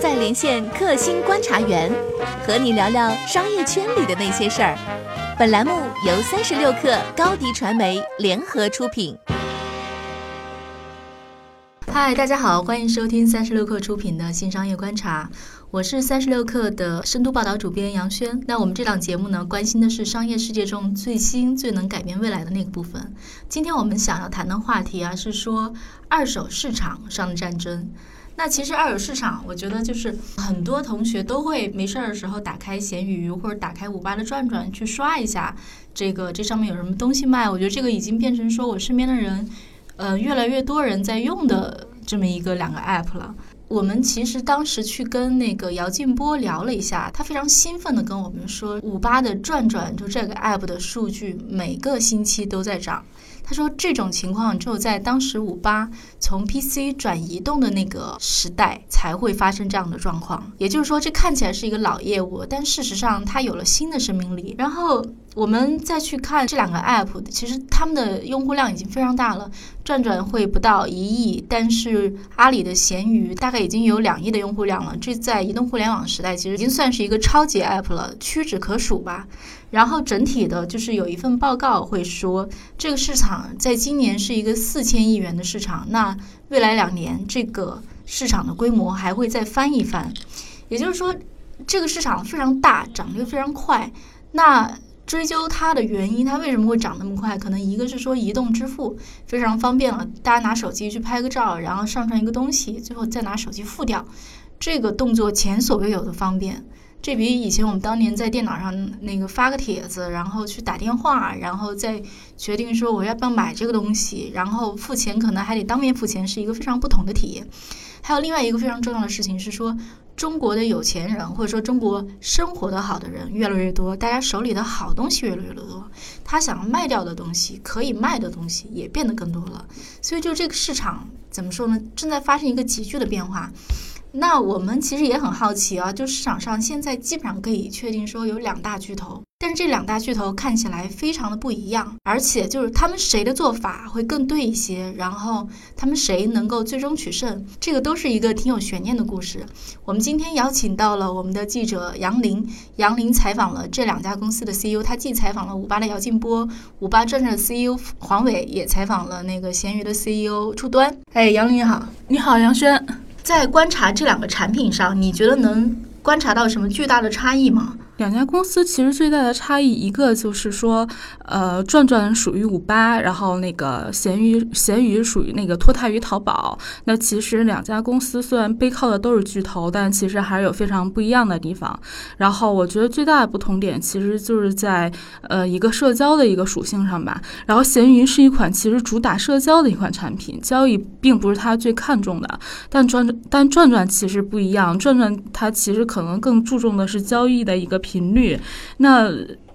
在连线克星观察员，和你聊聊商业圈里的那些事儿。本栏目由三十六克高低传媒联合出品。嗨，大家好，欢迎收听三十六克出品的新商业观察，我是三十六克的深度报道主编杨轩。那我们这档节目呢，关心的是商业世界中最新、最能改变未来的那个部分。今天我们想要谈的话题啊，是说二手市场上的战争。那其实二手市场，我觉得就是很多同学都会没事儿的时候打开闲鱼或者打开五八的转转去刷一下，这个这上面有什么东西卖。我觉得这个已经变成说我身边的人，呃，越来越多人在用的这么一个两个 app 了。我们其实当时去跟那个姚劲波聊了一下，他非常兴奋的跟我们说，五八的转转就这个 app 的数据每个星期都在涨。他说这种情况只有在当时五八从 PC 转移动的那个时代才会发生这样的状况。也就是说，这看起来是一个老业务，但事实上它有了新的生命力。然后我们再去看这两个 App，其实他们的用户量已经非常大了。转转会不到一亿，但是阿里的闲鱼大概已经有两亿的用户量了。这在移动互联网时代，其实已经算是一个超级 App 了，屈指可数吧。然后整体的，就是有一份报告会说，这个市场在今年是一个四千亿元的市场，那未来两年这个市场的规模还会再翻一番。也就是说，这个市场非常大，涨得非常快。那追究它的原因，它为什么会涨那么快？可能一个是说移动支付非常方便了，大家拿手机去拍个照，然后上传一个东西，最后再拿手机付掉，这个动作前所未有的方便。这比以前我们当年在电脑上那个发个帖子，然后去打电话，然后再决定说我要不要买这个东西，然后付钱可能还得当面付钱，是一个非常不同的体验。还有另外一个非常重要的事情是说，中国的有钱人或者说中国生活的好的人越来越多，大家手里的好东西越来越多，他想要卖掉的东西可以卖的东西也变得更多了。所以就这个市场怎么说呢？正在发生一个急剧的变化。那我们其实也很好奇啊，就市场上现在基本上可以确定说有两大巨头，但是这两大巨头看起来非常的不一样，而且就是他们谁的做法会更对一些，然后他们谁能够最终取胜，这个都是一个挺有悬念的故事。我们今天邀请到了我们的记者杨林，杨林采访了这两家公司的 CEO，他既采访了五八的姚劲波，五八转转的 CEO 黄伟，也采访了那个闲鱼的 CEO 初端。哎，杨林你好，你好杨轩。在观察这两个产品上，你觉得能观察到什么巨大的差异吗？两家公司其实最大的差异，一个就是说，呃，转转属于五八，然后那个闲鱼闲鱼属于那个脱胎于淘宝。那其实两家公司虽然背靠的都是巨头，但其实还是有非常不一样的地方。然后我觉得最大的不同点，其实就是在呃一个社交的一个属性上吧。然后闲鱼是一款其实主打社交的一款产品，交易并不是它最看重的。但转但转转其实不一样，转转它其实可能更注重的是交易的一个。频率，那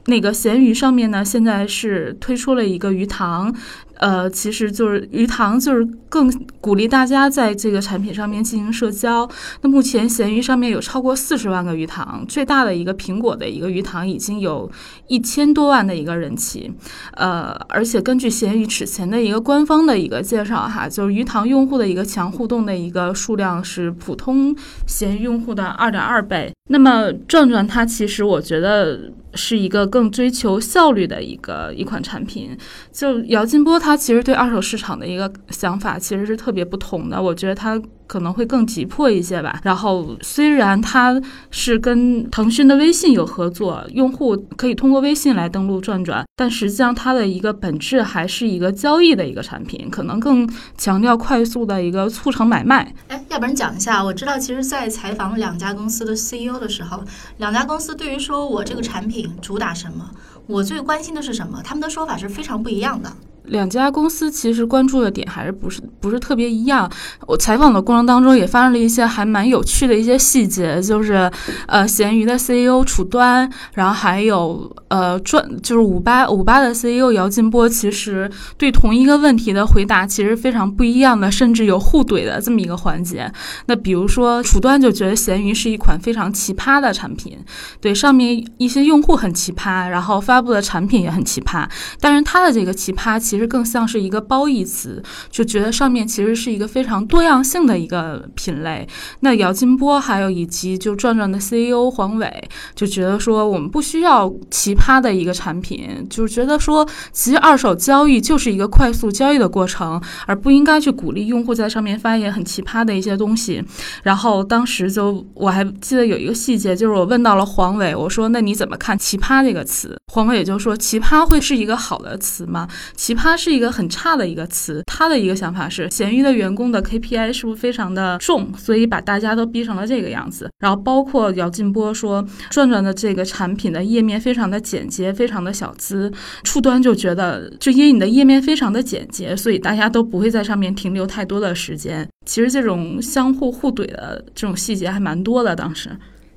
那个闲鱼上面呢，现在是推出了一个鱼塘。呃，其实就是鱼塘，就是更鼓励大家在这个产品上面进行社交。那目前闲鱼上面有超过四十万个鱼塘，最大的一个苹果的一个鱼塘已经有一千多万的一个人气。呃，而且根据闲鱼此前的一个官方的一个介绍哈，就是鱼塘用户的一个强互动的一个数量是普通闲鱼用户的二点二倍。那么转转它其实我觉得是一个更追求效率的一个一款产品。就姚劲波。他其实对二手市场的一个想法其实是特别不同的，我觉得他可能会更急迫一些吧。然后虽然他是跟腾讯的微信有合作，用户可以通过微信来登录转转，但实际上它的一个本质还是一个交易的一个产品，可能更强调快速的一个促成买卖。哎，要不然讲一下，我知道其实，在采访两家公司的 CEO 的时候，两家公司对于说我这个产品主打什么，我最关心的是什么，他们的说法是非常不一样的。两家公司其实关注的点还是不是不是特别一样。我采访的过程当中也发生了一些还蛮有趣的一些细节，就是呃，闲鱼的 CEO 楚端，然后还有呃转就是五八五八的 CEO 姚劲波，其实对同一个问题的回答其实非常不一样的，甚至有互怼的这么一个环节。那比如说楚端就觉得闲鱼是一款非常奇葩的产品，对上面一些用户很奇葩，然后发布的产品也很奇葩，但是他的这个奇葩。其实更像是一个褒义词，就觉得上面其实是一个非常多样性的一个品类。那姚金波还有以及就转转的 CEO 黄伟就觉得说，我们不需要奇葩的一个产品，就是觉得说，其实二手交易就是一个快速交易的过程，而不应该去鼓励用户在上面发言很奇葩的一些东西。然后当时就我还记得有一个细节，就是我问到了黄伟，我说那你怎么看“奇葩”这个词？黄伟就说：“奇葩会是一个好的词吗？奇葩是一个很差的一个词。”他的一个想法是，闲鱼的员工的 KPI 是不是非常的重，所以把大家都逼成了这个样子。然后包括姚劲波说，转转的这个产品的页面非常的简洁，非常的小资，初端就觉得就因为你的页面非常的简洁，所以大家都不会在上面停留太多的时间。其实这种相互互怼的这种细节还蛮多的，当时。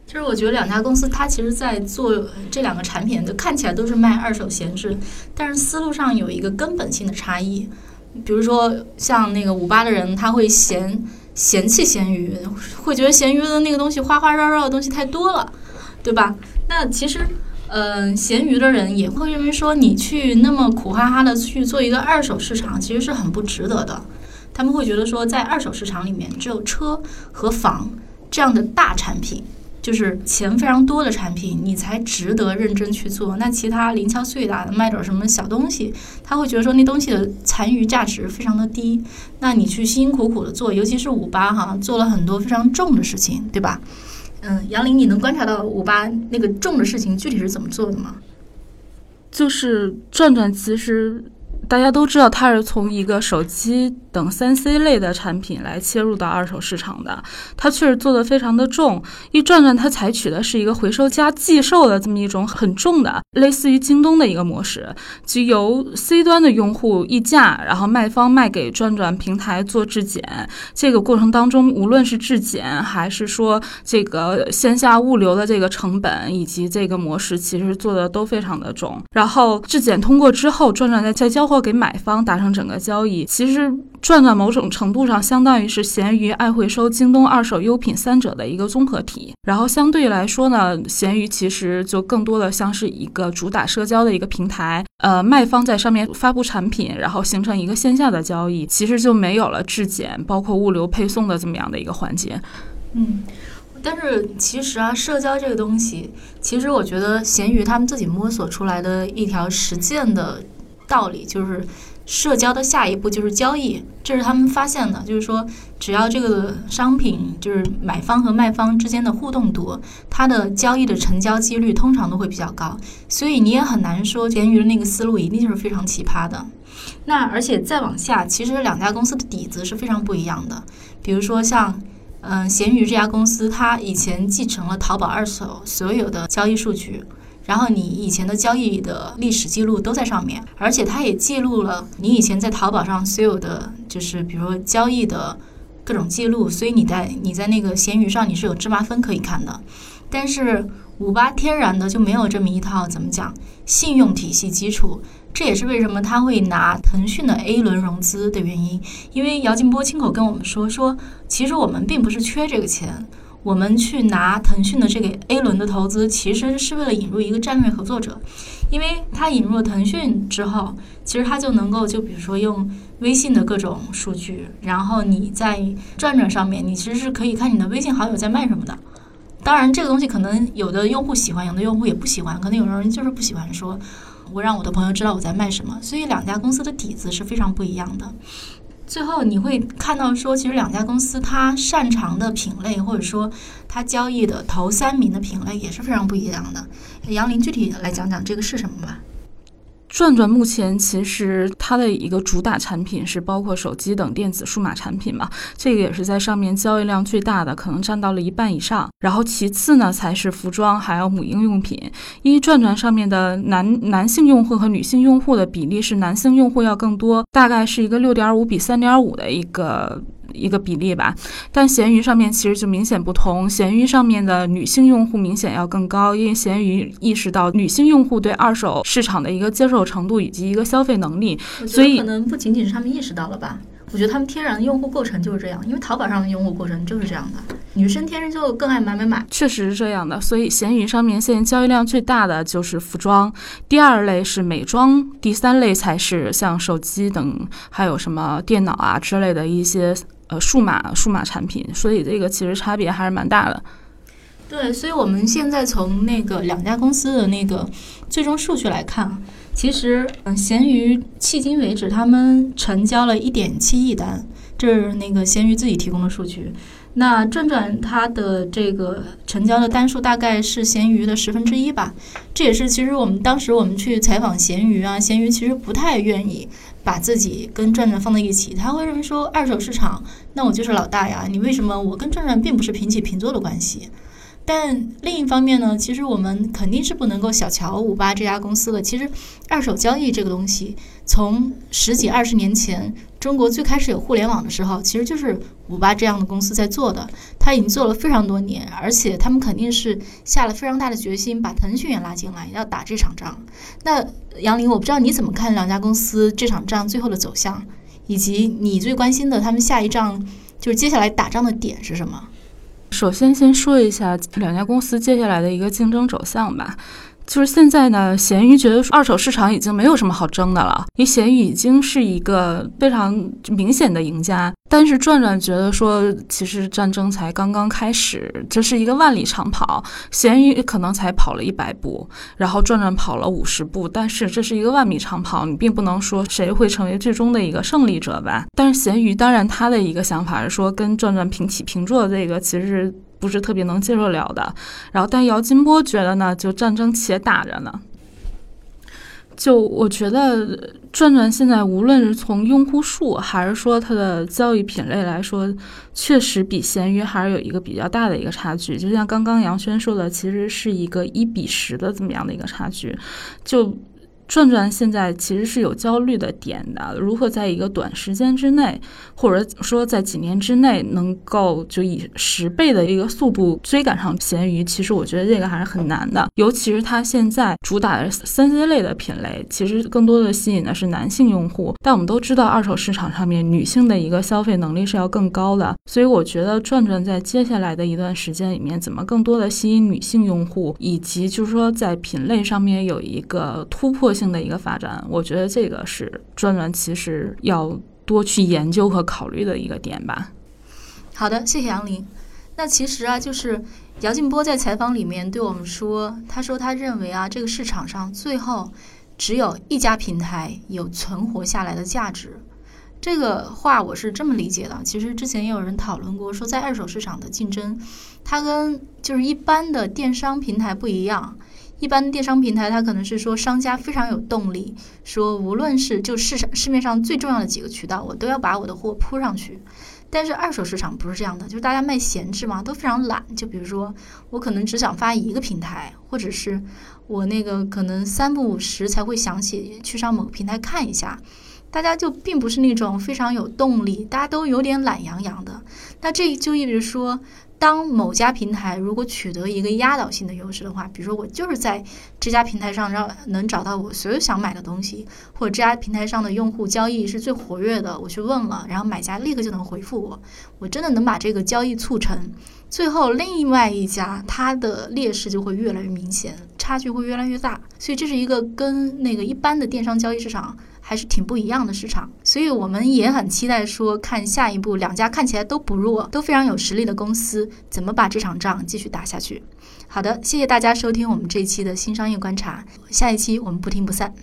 其实我觉得两家公司，它其实，在做这两个产品，都看起来都是卖二手闲置，但是思路上有一个根本性的差异。比如说，像那个五八的人，他会嫌嫌弃闲鱼，会觉得闲鱼的那个东西花花绕绕的东西太多了，对吧？那其实，嗯，闲鱼的人也会认为说，你去那么苦哈哈的去做一个二手市场，其实是很不值得的。他们会觉得说，在二手市场里面，只有车和房这样的大产品。就是钱非常多的产品，你才值得认真去做。那其他零敲碎打的卖点什么小东西，他会觉得说那东西的残余价值非常的低。那你去辛辛苦苦的做，尤其是五八哈，做了很多非常重的事情，对吧？嗯，杨林，你能观察到五八那个重的事情具体是怎么做的吗？就是转转，其实。大家都知道，它是从一个手机等三 C 类的产品来切入到二手市场的。它确实做的非常的重。一转转，它采取的是一个回收加寄售的这么一种很重的，类似于京东的一个模式，即由 C 端的用户议价，然后卖方卖给转转平台做质检。这个过程当中，无论是质检还是说这个线下物流的这个成本以及这个模式，其实做的都非常的重。然后质检通过之后，转转再再交货货。给买方达成整个交易，其实转转某种程度上相当于是闲鱼、爱回收、京东二手优品三者的一个综合体。然后相对来说呢，闲鱼其实就更多的像是一个主打社交的一个平台。呃，卖方在上面发布产品，然后形成一个线下的交易，其实就没有了质检，包括物流配送的这么样的一个环节。嗯，但是其实啊，社交这个东西，其实我觉得闲鱼他们自己摸索出来的一条实践的。道理就是，社交的下一步就是交易，这是他们发现的。就是说，只要这个商品就是买方和卖方之间的互动多，它的交易的成交几率通常都会比较高。所以你也很难说闲鱼的那个思路一定就是非常奇葩的。那而且再往下，其实两家公司的底子是非常不一样的。比如说像，嗯，闲鱼这家公司，它以前继承了淘宝二手所有的交易数据。然后你以前的交易的历史记录都在上面，而且它也记录了你以前在淘宝上所有的，就是比如说交易的各种记录，所以你在你在那个闲鱼上你是有芝麻分可以看的。但是五八天然的就没有这么一套怎么讲信用体系基础，这也是为什么他会拿腾讯的 A 轮融资的原因。因为姚劲波亲口跟我们说，说其实我们并不是缺这个钱。我们去拿腾讯的这个 A 轮的投资，其实是为了引入一个战略合作者，因为它引入了腾讯之后，其实它就能够就比如说用微信的各种数据，然后你在转转上面，你其实是可以看你的微信好友在卖什么的。当然，这个东西可能有的用户喜欢，有的用户也不喜欢，可能有的人就是不喜欢说，我让我的朋友知道我在卖什么。所以两家公司的底子是非常不一样的。最后你会看到说，其实两家公司它擅长的品类，或者说它交易的头三名的品类也是非常不一样的。杨林，具体来讲讲这个是什么吧？转转目前其实它的一个主打产品是包括手机等电子数码产品嘛，这个也是在上面交易量最大的，可能占到了一半以上。然后其次呢才是服装还有母婴用品，因为转转上面的男男性用户和女性用户的比例是男性用户要更多，大概是一个六点五比三点五的一个。一个比例吧，但闲鱼上面其实就明显不同。闲鱼上面的女性用户明显要更高，因为闲鱼意识到女性用户对二手市场的一个接受程度以及一个消费能力，所以可能不仅仅是他们意识到了吧？我觉得他们天然的用户构成就是这样，因为淘宝上的用户构成就是这样的。女生天生就更爱买买买。确实是这样的，所以闲鱼上面现在交易量最大的就是服装，第二类是美妆，第三类才是像手机等，还有什么电脑啊之类的一些呃数码数码产品。所以这个其实差别还是蛮大的。对，所以我们现在从那个两家公司的那个最终数据来看，其实嗯，闲鱼迄今为止他们成交了一点七亿单，这是那个闲鱼自己提供的数据。那转转它的这个成交的单数大概是闲鱼的十分之一吧，这也是其实我们当时我们去采访闲鱼啊，闲鱼其实不太愿意把自己跟转转放在一起，他会认为说二手市场，那我就是老大呀，你为什么我跟转转并不是平起平坐的关系？但另一方面呢，其实我们肯定是不能够小瞧五八这家公司的。其实，二手交易这个东西，从十几二十年前中国最开始有互联网的时候，其实就是五八这样的公司在做的。他已经做了非常多年，而且他们肯定是下了非常大的决心，把腾讯也拉进来，要打这场仗。那杨林，我不知道你怎么看两家公司这场仗最后的走向，以及你最关心的他们下一仗，就是接下来打仗的点是什么？首先，先说一下两家公司接下来的一个竞争走向吧。就是现在呢，闲鱼觉得二手市场已经没有什么好争的了，因为闲鱼已经是一个非常明显的赢家。但是转转觉得说，其实战争才刚刚开始，这是一个万里长跑，闲鱼可能才跑了一百步，然后转转跑了五十步，但是这是一个万米长跑，你并不能说谁会成为最终的一个胜利者吧。但是闲鱼当然他的一个想法是说，跟转转平起平坐的，这个其实。不是特别能接受了的，然后但姚金波觉得呢，就战争且打着呢。就我觉得转转现在无论是从用户数还是说它的交易品类来说，确实比闲鱼还是有一个比较大的一个差距。就像刚刚杨轩说的，其实是一个一比十的这么样的一个差距，就。转转现在其实是有焦虑的点的，如何在一个短时间之内，或者说在几年之内，能够就以十倍的一个速度追赶上闲鱼？其实我觉得这个还是很难的，尤其是它现在主打的三 C 类的品类，其实更多的吸引的是男性用户。但我们都知道，二手市场上面女性的一个消费能力是要更高的，所以我觉得转转在接下来的一段时间里面，怎么更多的吸引女性用户，以及就是说在品类上面有一个突破。性的一个发展，我觉得这个是转转其实要多去研究和考虑的一个点吧。好的，谢谢杨林。那其实啊，就是姚劲波在采访里面对我们说，他说他认为啊，这个市场上最后只有一家平台有存活下来的价值。这个话我是这么理解的。其实之前也有人讨论过，说在二手市场的竞争，它跟就是一般的电商平台不一样。一般电商平台，它可能是说商家非常有动力，说无论是就市场市面上最重要的几个渠道，我都要把我的货铺上去。但是二手市场不是这样的，就是大家卖闲置嘛，都非常懒。就比如说，我可能只想发一个平台，或者是我那个可能三不五时才会想起去上某个平台看一下。大家就并不是那种非常有动力，大家都有点懒洋洋的。那这就意味着说。当某家平台如果取得一个压倒性的优势的话，比如说我就是在这家平台上让能找到我所有想买的东西，或者这家平台上的用户交易是最活跃的，我去问了，然后买家立刻就能回复我，我真的能把这个交易促成，最后另外一家它的劣势就会越来越明显，差距会越来越大，所以这是一个跟那个一般的电商交易市场。还是挺不一样的市场，所以我们也很期待说，看下一步两家看起来都不弱、都非常有实力的公司怎么把这场仗继续打下去。好的，谢谢大家收听我们这一期的新商业观察，下一期我们不听不散。